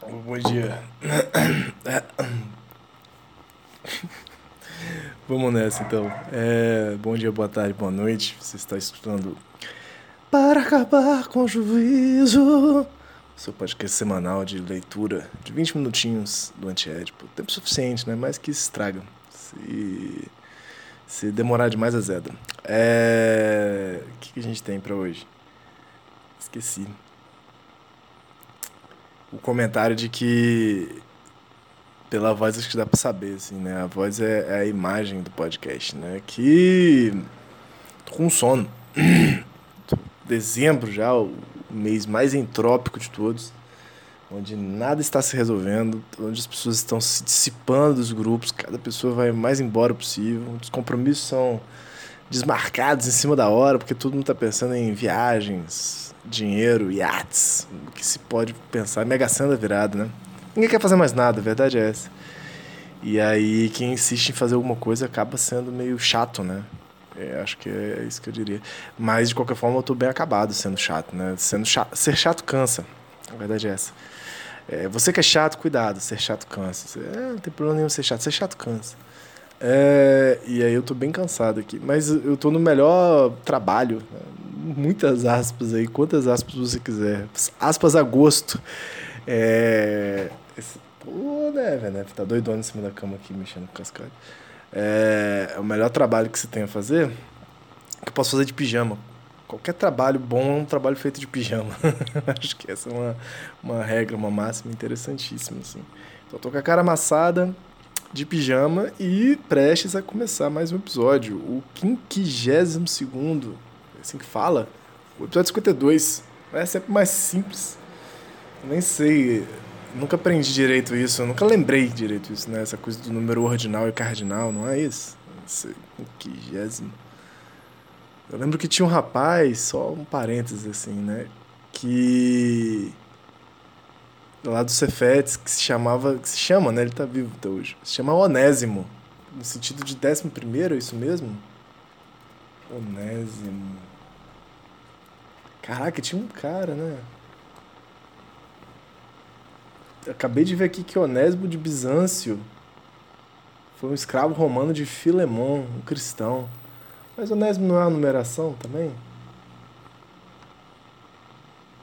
Bom dia. Vamos nessa então. É, bom dia, boa tarde, boa noite. Você está escutando Para Acabar com o Juízo, seu podcast semanal de leitura de 20 minutinhos do Antiédipo. Tempo suficiente, né? Mais que estraga. Se, se demorar demais, azeda. É, o que, que a gente tem para hoje? Esqueci. O comentário de que pela voz acho que dá pra saber, assim, né? A voz é, é a imagem do podcast, né? Que. tô com sono. Dezembro já, o mês mais entrópico de todos, onde nada está se resolvendo, onde as pessoas estão se dissipando dos grupos, cada pessoa vai mais embora possível, os compromissos são desmarcados em cima da hora, porque todo mundo está pensando em viagens, dinheiro, iates, o que se pode pensar, mega senda virada, né? Ninguém quer fazer mais nada, a verdade é essa. E aí quem insiste em fazer alguma coisa acaba sendo meio chato, né? É, acho que é isso que eu diria. Mas de qualquer forma eu tô bem acabado sendo chato, né? Sendo chato, ser chato cansa. A verdade é essa. É, você que é chato, cuidado, ser chato cansa. É, não tem problema nenhum ser chato, ser chato cansa. É, e aí eu tô bem cansado aqui. Mas eu tô no melhor trabalho. Né? Muitas aspas aí, quantas aspas você quiser. Aspas a gosto. É, esse, pô, né, velho? Né? Tá doidona em cima da cama aqui, mexendo com cascalho. É, o melhor trabalho que você tem a fazer, que eu posso fazer de pijama. Qualquer trabalho bom é um trabalho feito de pijama. Acho que essa é uma, uma regra, uma máxima interessantíssima, assim. Então, tô com a cara amassada, de pijama e prestes a começar mais um episódio. O 52 segundo, é assim que fala, o episódio 52. É sempre mais simples. Eu nem sei nunca aprendi direito isso, nunca lembrei direito isso, né? Essa coisa do número ordinal e cardinal, não é isso? Esse quinquagésimo. Eu lembro que tinha um rapaz, só um parênteses assim, né? Que. Lá do Cefetes, que se chamava. que se chama, né? Ele tá vivo até hoje. Se chama Onésimo. No sentido de décimo primeiro, é isso mesmo? Onésimo. Caraca, tinha um cara, né? Acabei de ver aqui que Onésimo de Bizâncio foi um escravo romano de Filemon, um cristão. Mas Onésimo não é uma numeração também?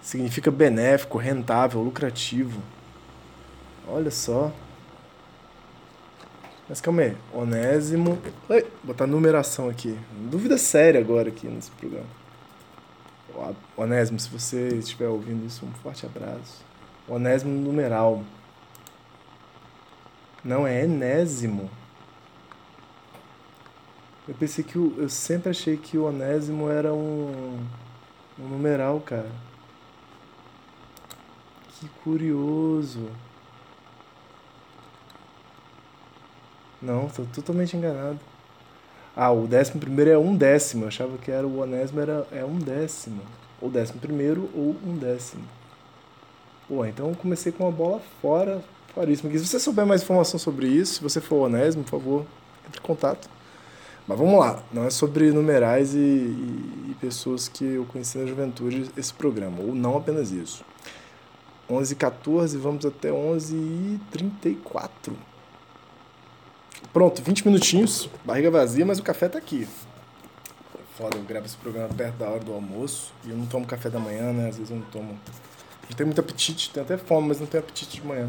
Significa benéfico, rentável, lucrativo. Olha só. Mas calma aí. Onésimo. Oi, botar numeração aqui. Dúvida séria agora aqui nesse programa. Onésimo, se você estiver ouvindo isso, um forte abraço. Onésimo numeral. Não, é enésimo. Eu pensei que o, eu sempre achei que o onésimo era um, um numeral, cara. Que curioso. Não, estou totalmente enganado. Ah, o décimo primeiro é um décimo. Eu achava que era o onésimo era é um décimo. Ou décimo primeiro ou um décimo. Pô, então eu comecei com uma bola fora, foríssima. Se você souber mais informação sobre isso, se você for onésimo, por favor, entre em contato. Mas vamos lá, não é sobre numerais e, e, e, pessoas que eu conheci na juventude esse programa, ou não apenas isso. 11 h 14 vamos até 11 h 34 Pronto, 20 minutinhos, barriga vazia, mas o café tá aqui. Foda, eu gravo esse programa perto da hora do almoço e eu não tomo café da manhã, né? Às vezes eu não tomo não tenho muito apetite, tenho até fome, mas não tenho apetite de manhã.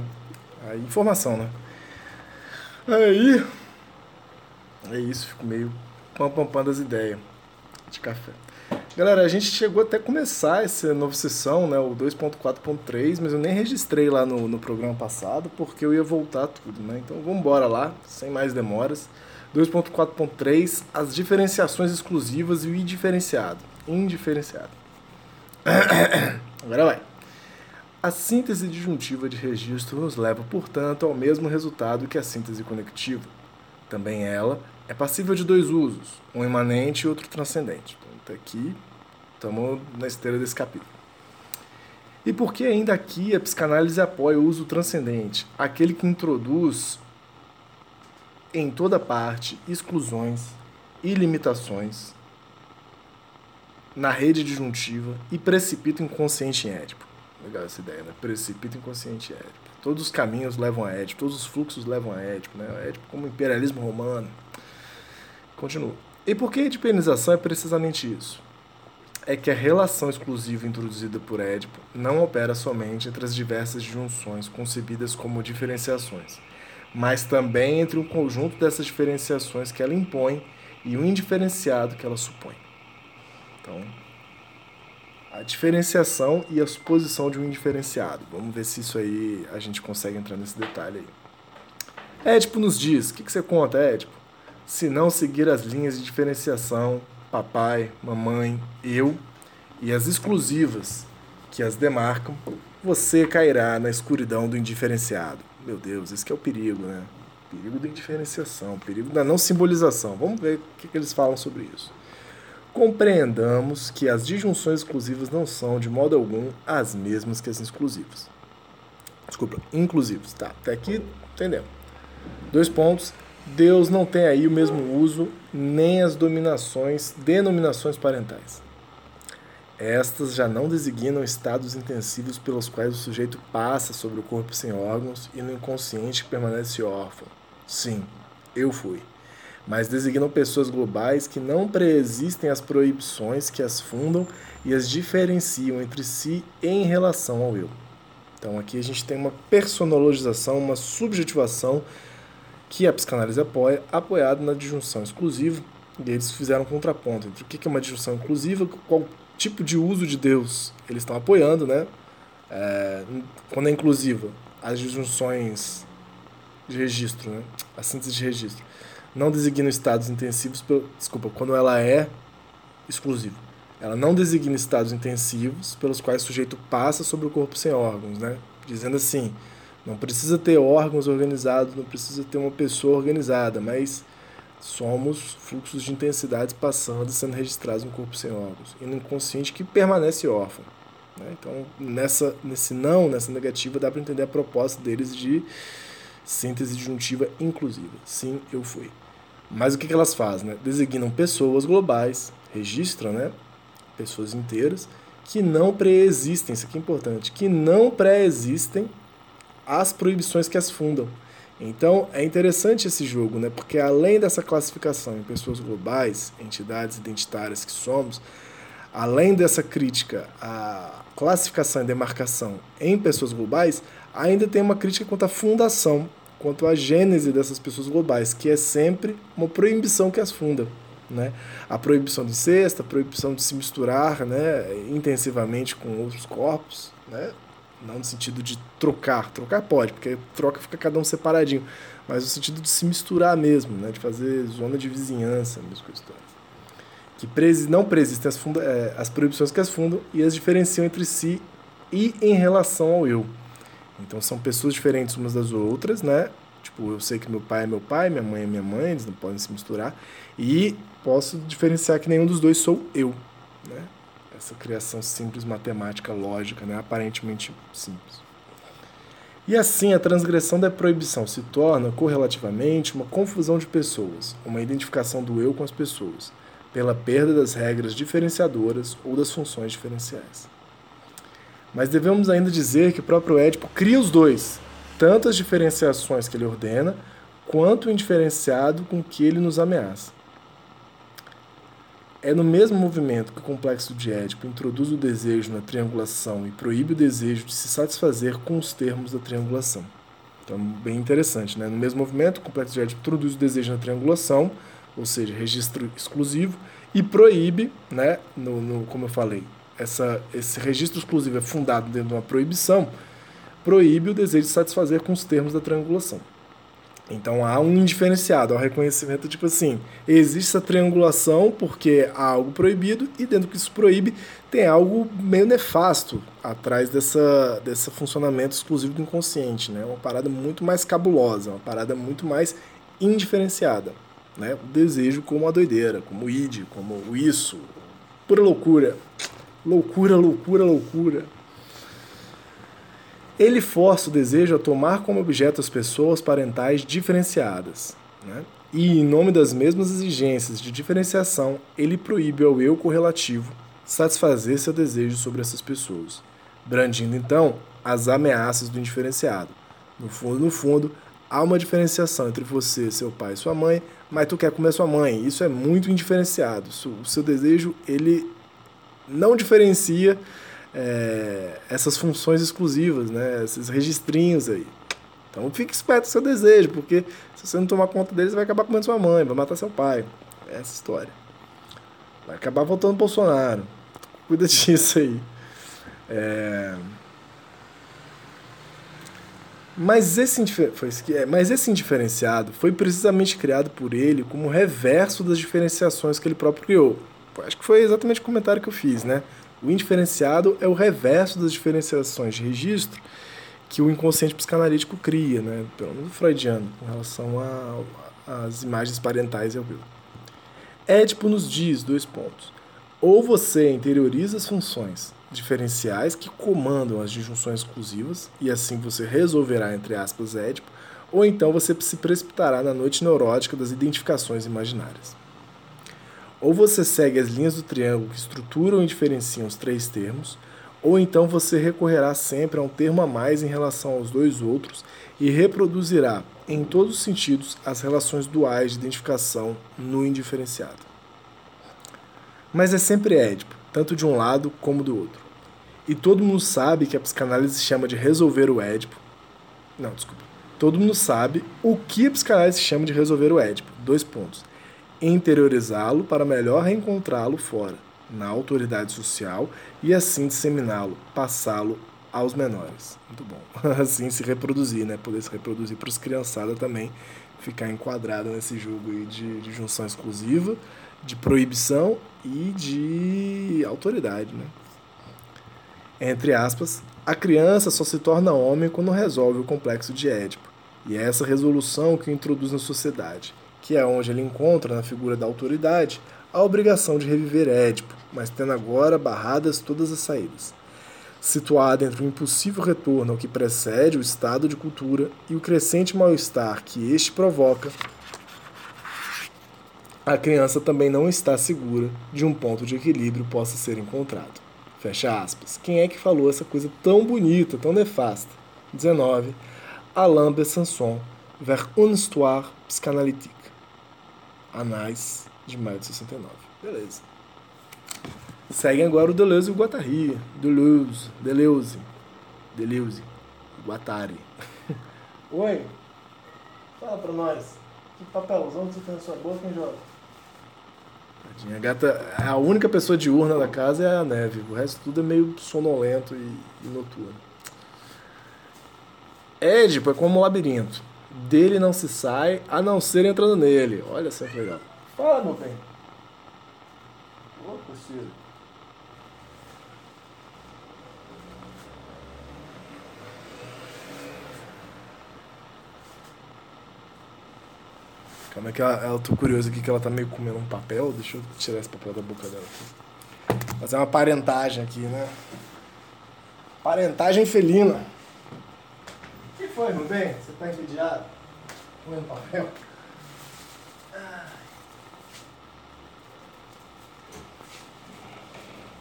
Aí, informação, né? Aí. É isso, fico meio pampampando as ideias de café. Galera, a gente chegou até começar essa nova sessão, né? O 2.4.3, mas eu nem registrei lá no, no programa passado porque eu ia voltar tudo, né? Então vamos embora lá, sem mais demoras. 2.4.3, as diferenciações exclusivas e o indiferenciado. indiferenciado. Agora vai. A síntese disjuntiva de registro nos leva, portanto, ao mesmo resultado que a síntese conectiva. Também ela é passível de dois usos, um imanente e outro transcendente. Então, até aqui, estamos na esteira desse capítulo. E por que ainda aqui a psicanálise apoia o uso transcendente, aquele que introduz em toda parte exclusões e limitações na rede disjuntiva e precipita o inconsciente em Édipo. Legal essa ideia, né? Precipita o inconsciente em Édipo. Todos os caminhos levam a Édipo, todos os fluxos levam a Édipo, né? Édipo como imperialismo romano. Continua. E por que a edipenização é precisamente isso? É que a relação exclusiva introduzida por Édipo não opera somente entre as diversas junções concebidas como diferenciações, mas também entre o conjunto dessas diferenciações que ela impõe e o indiferenciado que ela supõe. Então, a diferenciação e a suposição de um indiferenciado. Vamos ver se isso aí a gente consegue entrar nesse detalhe aí. Édipo nos diz, o que, que você conta, Édipo? Se não seguir as linhas de diferenciação, papai, mamãe, eu e as exclusivas que as demarcam, você cairá na escuridão do indiferenciado. Meu Deus, esse é o perigo, né? Perigo da indiferenciação, perigo da não simbolização. Vamos ver o que, que eles falam sobre isso. Compreendamos que as disjunções exclusivas não são, de modo algum, as mesmas que as exclusivas. Desculpa, inclusivas. Tá, até aqui entendemos. Dois pontos. Deus não tem aí o mesmo uso, nem as dominações, denominações parentais. Estas já não designam estados intensivos pelos quais o sujeito passa sobre o corpo sem órgãos e no inconsciente permanece órfão. Sim, eu fui mas designam pessoas globais que não preexistem às proibições que as fundam e as diferenciam entre si em relação ao eu. Então aqui a gente tem uma personologização, uma subjetivação que a psicanálise apoia, apoiado na disjunção exclusiva, e eles fizeram um contraponto entre o que é uma disjunção inclusiva, qual tipo de uso de Deus eles estão apoiando, né? É, quando é inclusiva, as disjunções de registro, né? a síntese de registro não designa estados intensivos, desculpa, quando ela é exclusiva. Ela não designa estados intensivos pelos quais o sujeito passa sobre o corpo sem órgãos, né? Dizendo assim, não precisa ter órgãos organizados, não precisa ter uma pessoa organizada, mas somos fluxos de intensidades passando e sendo registrados no corpo sem órgãos e no inconsciente que permanece órfão. Né? Então, nessa, nesse não, nessa negativa, dá para entender a proposta deles de síntese disjuntiva inclusiva. Sim, eu fui. Mas o que, que elas fazem? Né? Designam pessoas globais, registram né? pessoas inteiras, que não preexistem, isso aqui é importante, que não pré-existem as proibições que as fundam. Então é interessante esse jogo, né? porque além dessa classificação em pessoas globais, entidades identitárias que somos, além dessa crítica à classificação e demarcação em pessoas globais, ainda tem uma crítica quanto à fundação quanto à gênese dessas pessoas globais, que é sempre uma proibição que as funda. Né? A proibição de cesta, a proibição de se misturar né, intensivamente com outros corpos, né? não no sentido de trocar, trocar pode, porque troca fica cada um separadinho, mas no sentido de se misturar mesmo, né? de fazer zona de vizinhança, mesmo coisa que presi não preexistem as, é, as proibições que as fundam e as diferenciam entre si e em relação ao eu. Então são pessoas diferentes umas das outras, né? Tipo, eu sei que meu pai é meu pai, minha mãe é minha mãe, eles não podem se misturar. E posso diferenciar que nenhum dos dois sou eu, né? Essa criação simples, matemática, lógica, né? Aparentemente simples. E assim, a transgressão da proibição se torna, correlativamente, uma confusão de pessoas, uma identificação do eu com as pessoas, pela perda das regras diferenciadoras ou das funções diferenciais. Mas devemos ainda dizer que o próprio Édipo cria os dois, tanto as diferenciações que ele ordena, quanto o indiferenciado com que ele nos ameaça. É no mesmo movimento que o complexo de Édipo introduz o desejo na triangulação e proíbe o desejo de se satisfazer com os termos da triangulação. Então, bem interessante, né? No mesmo movimento, o complexo de Édipo introduz o desejo na triangulação, ou seja, registro exclusivo, e proíbe, né, no, no como eu falei, essa, esse registro exclusivo é fundado dentro de uma proibição, proíbe o desejo de satisfazer com os termos da triangulação. Então há um indiferenciado, há um reconhecimento, tipo assim, existe essa triangulação porque há algo proibido e dentro que isso proíbe tem algo meio nefasto atrás dessa, desse funcionamento exclusivo do inconsciente, né? Uma parada muito mais cabulosa, uma parada muito mais indiferenciada, né? O desejo como a doideira, como o id, como o isso, pura loucura. Loucura, loucura, loucura. Ele força o desejo a tomar como objeto as pessoas parentais diferenciadas. Né? E, em nome das mesmas exigências de diferenciação, ele proíbe ao eu correlativo satisfazer seu desejo sobre essas pessoas, brandindo então as ameaças do indiferenciado. No fundo, no fundo, há uma diferenciação entre você, seu pai e sua mãe, mas tu quer comer sua mãe. Isso é muito indiferenciado. O seu desejo, ele não diferencia é, essas funções exclusivas, né? esses registrinhos aí. Então fique esperto com seu desejo, porque se você não tomar conta deles, vai acabar comendo sua mãe, vai matar seu pai. É essa história. Vai acabar voltando Bolsonaro. Cuida disso aí. É... Mas, esse foi é, mas esse indiferenciado foi precisamente criado por ele como reverso das diferenciações que ele próprio criou. Acho que foi exatamente o comentário que eu fiz, né? O indiferenciado é o reverso das diferenciações de registro que o inconsciente psicanalítico cria, né? pelo menos freudiano, com relação às imagens parentais e ao vivo. Édipo nos diz, dois pontos, ou você interioriza as funções diferenciais que comandam as disjunções exclusivas, e assim você resolverá, entre aspas, Édipo, ou então você se precipitará na noite neurótica das identificações imaginárias. Ou você segue as linhas do triângulo que estruturam e diferenciam os três termos, ou então você recorrerá sempre a um termo a mais em relação aos dois outros e reproduzirá, em todos os sentidos, as relações duais de identificação no indiferenciado. Mas é sempre édipo, tanto de um lado como do outro. E todo mundo sabe que a psicanálise chama de resolver o édipo. Não, desculpa. Todo mundo sabe o que a psicanálise chama de resolver o édipo. Dois pontos interiorizá-lo para melhor reencontrá-lo fora, na autoridade social, e assim disseminá-lo, passá-lo aos menores. Muito bom. Assim se reproduzir, né? Poder se reproduzir para os criançadas também, ficar enquadrado nesse jogo aí de, de junção exclusiva, de proibição e de autoridade, né? Entre aspas, a criança só se torna homem quando resolve o complexo de Édipo, e é essa resolução que o introduz na sociedade que é onde ele encontra na figura da autoridade a obrigação de reviver Édipo, mas tendo agora barradas todas as saídas. Situada entre o impossível retorno ao que precede o estado de cultura e o crescente mal-estar que este provoca, a criança também não está segura de um ponto de equilíbrio possa ser encontrado. Fecha aspas. Quem é que falou essa coisa tão bonita, tão nefasta? 19. Alain Besançon, vers une histoire psychanalytique. Anais de maio de 69. Beleza. Seguem agora o Deleuze e o Guattari. Deleuze, Deleuze, Deleuze, Guattari. Oi, fala pra nós. Que papelzão que você tem na sua boca, hein, Jovem? A gata, a única pessoa diurna da casa é a neve. O resto tudo é meio sonolento e, e noturno. Édipo é como um labirinto dele não se sai a não ser entrando nele. Olha só que legal. Fala, meu bem. Ô, parceiro. Calma que ela, ela tô curioso aqui que ela tá meio comendo um papel. Deixa eu tirar esse papel da boca dela aqui. Fazer uma parentagem aqui, né? Parentagem felina foi, meu bem? Você tá entediado? Comendo papel?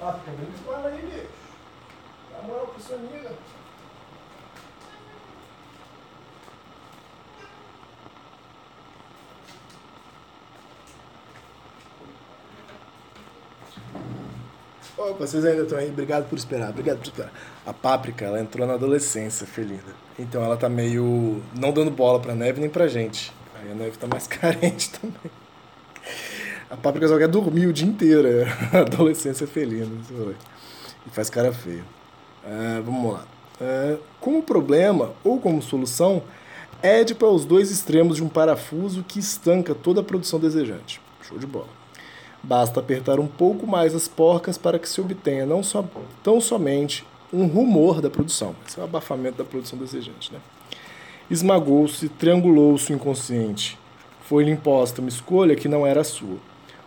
Ah, fica bem ela aí, bicho. Dá moral pra sua amiga. Oh, vocês ainda estão aí, obrigado por esperar, obrigado por esperar. A Páprica, ela entrou na adolescência, felina. Então ela tá meio não dando bola pra neve nem pra gente. Aí a neve tá mais carente também. A Páprica só quer dormir o dia inteiro, é adolescência felina. E faz cara feia. Uh, vamos lá. Como problema ou como solução, Édipo é os dois extremos de um parafuso que estanca toda a produção desejante. Show de bola. Basta apertar um pouco mais as porcas para que se obtenha não só, tão somente um rumor da produção. Esse é o abafamento da produção desejante. Né? Esmagou-se, triangulou-se o inconsciente. Foi-lhe imposta uma escolha que não era a sua.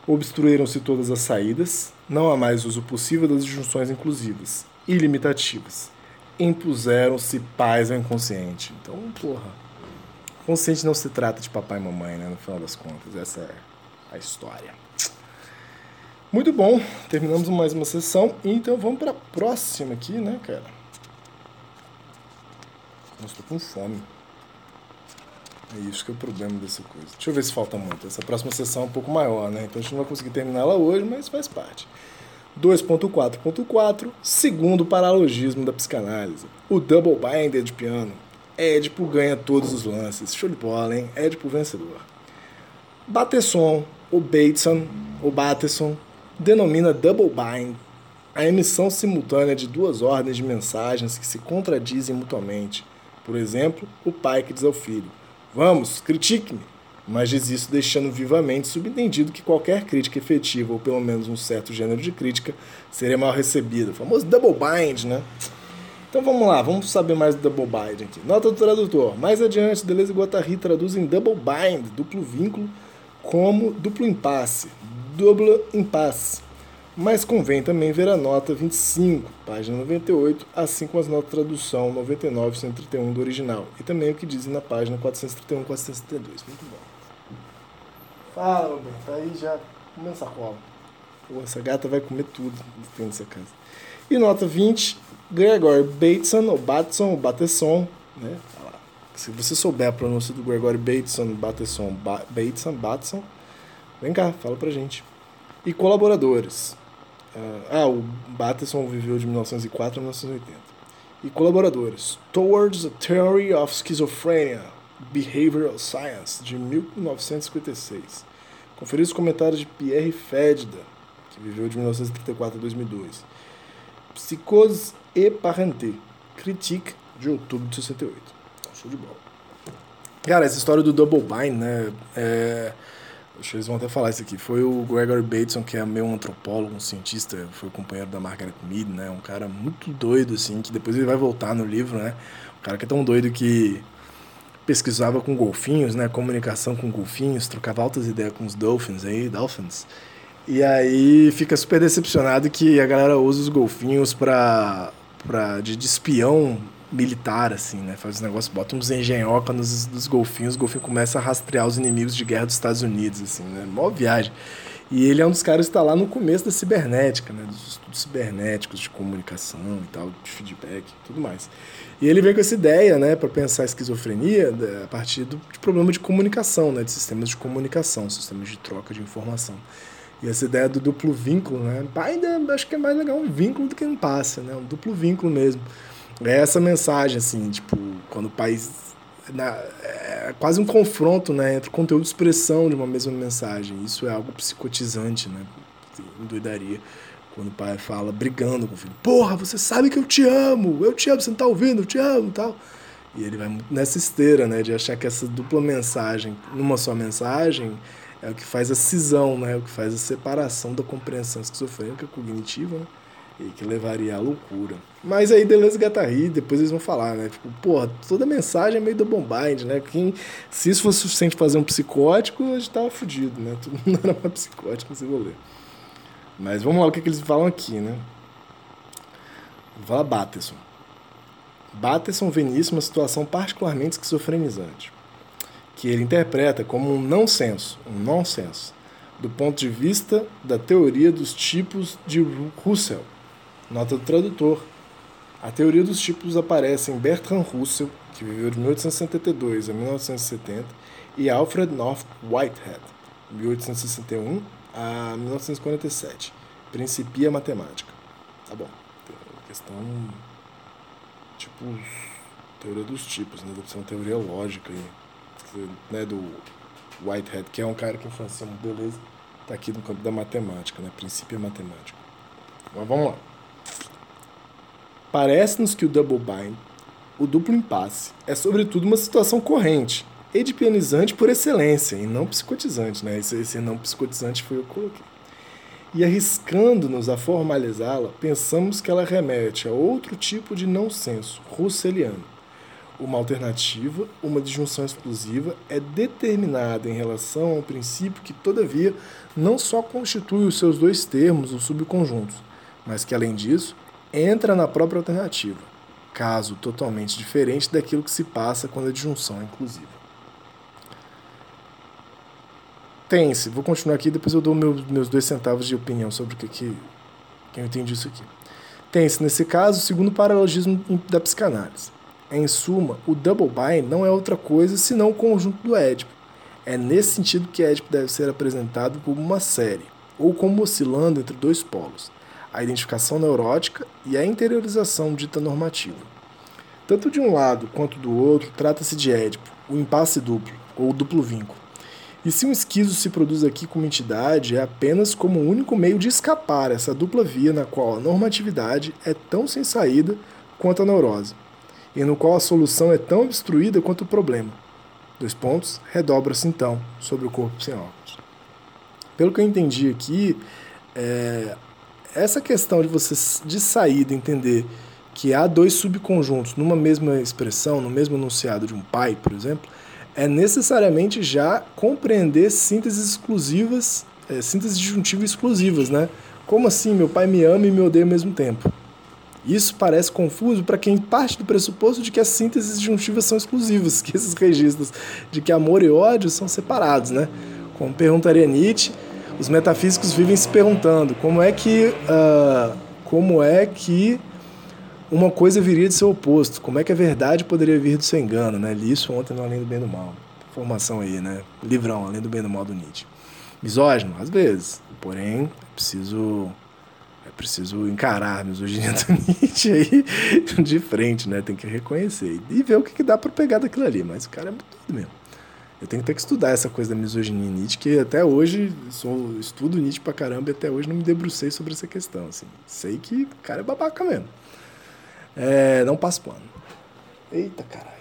Obstruíram-se todas as saídas, não há mais uso possível das disjunções inclusivas, ilimitativas. Impuseram-se paz ao inconsciente. Então, porra. Consciente não se trata de papai e mamãe, né? No final das contas. Essa é a história. Muito bom, terminamos mais uma sessão. Então vamos para a próxima aqui, né, cara? Tô com fome. É isso que é o problema dessa coisa. Deixa eu ver se falta muito. Essa próxima sessão é um pouco maior, né? Então a gente não vai conseguir terminar ela hoje, mas faz parte. 2.4.4, segundo paralogismo da psicanálise. O double binder de piano. Édipo ganha todos os lances. Show de bola, hein? Édipo vencedor. Bateson, o Bateson, o Bateson, denomina double bind a emissão simultânea de duas ordens de mensagens que se contradizem mutuamente. Por exemplo, o pai que diz ao filho: Vamos, critique-me, mas diz isso deixando vivamente subentendido que qualquer crítica efetiva, ou pelo menos um certo gênero de crítica, seria mal recebida. O famoso double bind, né? Então vamos lá, vamos saber mais do double bind aqui. Nota do tradutor. Mais adiante, Deleuze e Guattari traduzem double bind, duplo vínculo, como duplo impasse, duplo impasse. Mas convém também ver a nota 25, página 98, assim como as notas de tradução 99 e 131 do original, e também o que dizem na página 431 e 472. Muito bom. Fala, bem, tá aí já comendo sacola. Pô, essa gata vai comer tudo dentro dessa casa. E nota 20, Gregor Bateson, ou Batson, ou Bateson, né? Se você souber a pronúncia do Gregory Bateson, Bateson, ba Bateson, Batson, vem cá, fala pra gente. E colaboradores. Uh, ah, o Bateson viveu de 1904 a 1980. E colaboradores. Towards a Theory of Schizophrenia, Behavioral Science, de 1956. Conferir os comentários de Pierre Fedda, que viveu de 1934 a 2002. Psicose et Parenté, Critique, de outubro de 68. Então, show de bola. Cara, essa história do Double Bind, né? É Acho que eles vão até falar isso aqui. Foi o Gregory Bateson, que é meio um antropólogo, um cientista, foi companheiro da Margaret Mead, né? Um cara muito doido, assim, que depois ele vai voltar no livro, né? Um cara que é tão doido que pesquisava com golfinhos, né? Comunicação com golfinhos, trocava altas ideias com os dolphins aí, dolphins. E aí fica super decepcionado que a galera usa os golfinhos pra, de, de espião militar, assim, né? Faz os negócios, bota uns engenhoca nos, nos golfinhos, o golfinho começa a rastrear os inimigos de guerra dos Estados Unidos, assim, né? Mó viagem. E ele é um dos caras que está lá no começo da cibernética, né? Dos estudos cibernéticos, de comunicação e tal, de feedback e tudo mais. E ele vem com essa ideia, né, para pensar a esquizofrenia a partir do, de problema de comunicação, né? De sistemas de comunicação, sistemas de troca de informação. E essa ideia do duplo vínculo, né? Ainda acho que é mais legal um vínculo do que um passe, né? Um duplo vínculo mesmo. É essa mensagem, assim, tipo, quando o país. Na, é quase um confronto né, entre conteúdo e expressão de uma mesma mensagem. Isso é algo psicotizante, né? Endoidaria. Quando o pai fala brigando com o filho: Porra, você sabe que eu te amo, eu te amo, você não tá ouvindo, eu te amo tal. E ele vai nessa esteira, né, de achar que essa dupla mensagem, numa só mensagem, é o que faz a cisão, né, é o que faz a separação da compreensão esquizofrênica cognitiva, né? E que levaria à loucura. Mas aí Deleuze e Guattari, depois eles vão falar, né? Tipo, porra, toda mensagem é meio do bombard, né? Quem, se isso fosse suficiente fazer um psicótico, a gente tava fudido, né? Todo mundo era mais psicótico nesse rolê. Mas vamos lá, o que, é que eles falam aqui, né? Fala Bateson. Bateson vê uma situação particularmente esquizofrenizante, que ele interpreta como um não senso, um nonsense, do ponto de vista da teoria dos tipos de Russell, Nota do tradutor. A teoria dos tipos aparece em Bertrand Russell, que viveu de 1872 a 1970, e Alfred North Whitehead, 1861 a 1947. Principia matemática. Tá bom. Questão. Tipo. Teoria dos tipos, né? Deve ser uma teoria lógica aí. Né? Do Whitehead, que é um cara que influencia muito beleza. Tá aqui no campo da matemática, né? Princípio matemático. Mas vamos lá. Parece-nos que o double bind, o duplo impasse é sobretudo uma situação corrente, edipianizante por excelência e não psicotizante, né? Esse, esse não psicotizante foi eu que coloquei. E arriscando-nos a formalizá-la, pensamos que ela remete a outro tipo de não senso, russeliano. Uma alternativa, uma disjunção exclusiva, é determinada em relação a um princípio que, todavia, não só constitui os seus dois termos, os subconjuntos, mas que, além disso, entra na própria alternativa, caso totalmente diferente daquilo que se passa quando a disjunção é inclusiva. Tem-se, vou continuar aqui, depois eu dou meus, meus dois centavos de opinião sobre o que, que, que eu entendi isso aqui. Tem-se, nesse caso, o segundo paralelismo da psicanálise. Em suma, o double bind não é outra coisa senão o conjunto do Édipo. É nesse sentido que Édipo deve ser apresentado como uma série, ou como oscilando entre dois polos a identificação neurótica e a interiorização dita normativa. Tanto de um lado quanto do outro, trata-se de Édipo, o impasse duplo, ou duplo vínculo. E se um esquizo se produz aqui como entidade, é apenas como o único meio de escapar essa dupla via na qual a normatividade é tão sem saída quanto a neurose, e no qual a solução é tão obstruída quanto o problema. Dois pontos, redobra-se então sobre o corpo sem óculos. Pelo que eu entendi aqui, é, essa questão de você de saída entender que há dois subconjuntos numa mesma expressão, no mesmo enunciado de um pai, por exemplo, é necessariamente já compreender sínteses exclusivas, é, sínteses disjuntivas exclusivas, né? Como assim meu pai me ama e me odeia ao mesmo tempo? Isso parece confuso para quem parte do pressuposto de que as sínteses disjuntivas são exclusivas, que esses registros de que amor e ódio são separados, né? Como perguntaria Nietzsche, os metafísicos vivem se perguntando como é que uh, como é que uma coisa viria de seu oposto, como é que a verdade poderia vir do seu engano, né? Li isso ontem no Além do Bem do Mal. Formação aí, né? Livrão, Além do Bem do Mal do Nietzsche. Misógino, às vezes. Porém, é preciso é preciso encarar a misoginia do Nietzsche aí de frente, né? Tem que reconhecer e ver o que, que dá para pegar daquilo ali. Mas o cara é muito doido mesmo. Eu tenho que ter que estudar essa coisa da misoginia Nietzsche, que até hoje, sou, estudo Nietzsche pra caramba e até hoje não me debrucei sobre essa questão. Assim. Sei que o cara é babaca mesmo. É, não passo pano. Eita, caralho.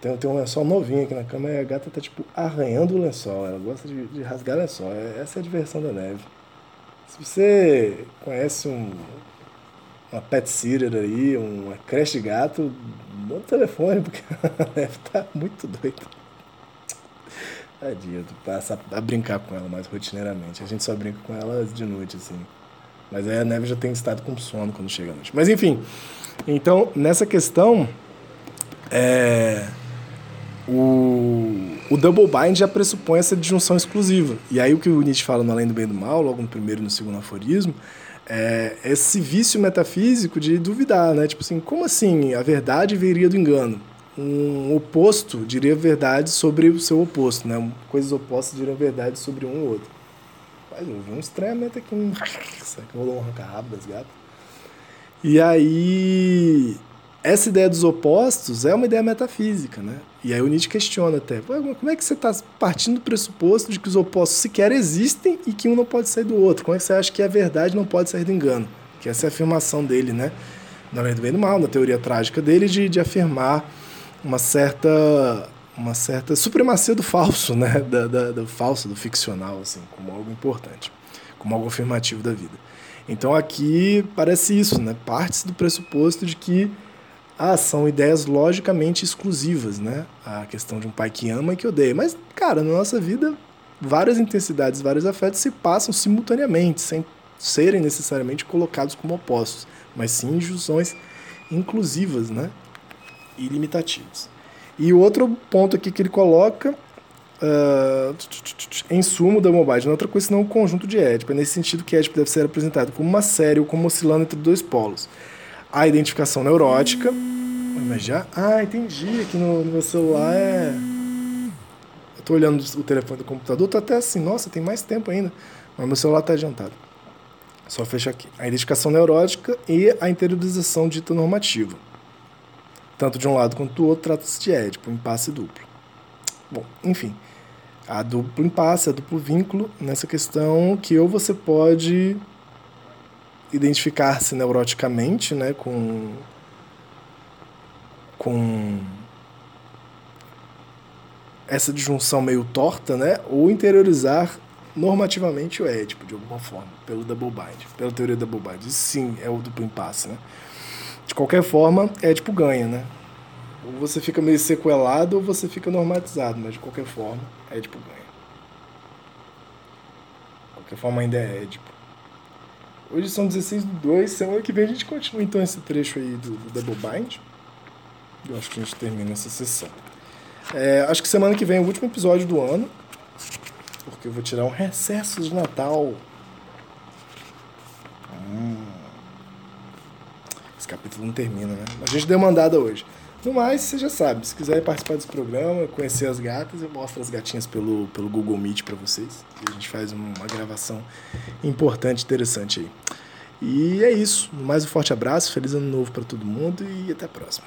Tem, tem um lençol novinho aqui na cama e a gata tá, tipo, arranhando o lençol. Ela gosta de, de rasgar lençol. É, essa é a diversão da neve. Se você conhece um, uma pet sitter aí, uma creche de gato, manda o telefone, porque a neve tá muito doida. Tadinha, tu passa a brincar com ela mais rotineiramente. A gente só brinca com ela de noite, assim. Mas aí a neve já tem estado com sono quando chega a noite. Mas enfim, então nessa questão, é, o, o double bind já pressupõe essa disjunção exclusiva. E aí o que o Nietzsche fala no Além do Bem e do Mal, logo no primeiro e no segundo aforismo, é esse vício metafísico de duvidar, né? Tipo assim, como assim a verdade viria do engano? Um oposto diria verdade sobre o seu oposto, né? Coisas opostas diriam verdade sobre um ou outro. Mas eu vi um estranhamento aqui, um... que rolou um arranca-rabo das gatas. E aí, essa ideia dos opostos é uma ideia metafísica, né? E aí o Nietzsche questiona até, como é que você está partindo do pressuposto de que os opostos sequer existem e que um não pode sair do outro? Como é que você acha que a verdade não pode sair do engano? Que essa é a afirmação dele, né? Na lei do bem e do mal, na teoria trágica dele, de, de afirmar uma certa uma certa supremacia do falso, né? Da, da, do falso, do ficcional, assim, como algo importante, como algo afirmativo da vida. Então aqui parece isso, né? Parte do pressuposto de que ah, são ideias logicamente exclusivas, né? A questão de um pai que ama e que odeia. Mas, cara, na nossa vida, várias intensidades, vários afetos se passam simultaneamente, sem serem necessariamente colocados como opostos, mas sim junções inclusivas, né? Ilimitativos. E o outro ponto aqui que ele coloca, uh, em sumo da mobile, não é outra coisa senão um conjunto de Édipo. É nesse sentido que Édipo deve ser apresentado como uma série ou como oscilando entre dois polos. A identificação neurótica. Mas já? Ah, entendi. Aqui no, no meu celular é. Eu tô olhando o telefone do computador, tô até assim, nossa, tem mais tempo ainda. Mas meu celular tá adiantado. Só fecha aqui. A identificação neurótica e a interiorização dita normativa tanto de um lado quanto do outro, trata-se de Édipo, impasse duplo. Bom, enfim, a duplo impasse, a duplo vínculo, nessa questão que ou você pode identificar-se neuroticamente, né, com com essa disjunção meio torta, né? Ou interiorizar normativamente o Édipo, de alguma forma, pelo double bind, pela teoria double bind. Sim é o duplo impasse, né? De qualquer forma, Édipo ganha, né? Ou você fica meio sequelado ou você fica normatizado, mas de qualquer forma, Édipo ganha. De qualquer forma, ainda é Édipo. Hoje são 16 do 2, semana que vem a gente continua então esse trecho aí do, do Double Bind. Eu acho que a gente termina essa sessão. É, acho que semana que vem é o último episódio do ano. Porque eu vou tirar um recesso de Natal. Hum. Esse capítulo não termina, né? A gente deu mandada hoje. No mais, você já sabe, se quiser participar desse programa, conhecer as gatas, eu mostro as gatinhas pelo, pelo Google Meet para vocês. E a gente faz uma gravação importante, interessante aí. E é isso. Mais um forte abraço, feliz ano novo para todo mundo e até a próxima.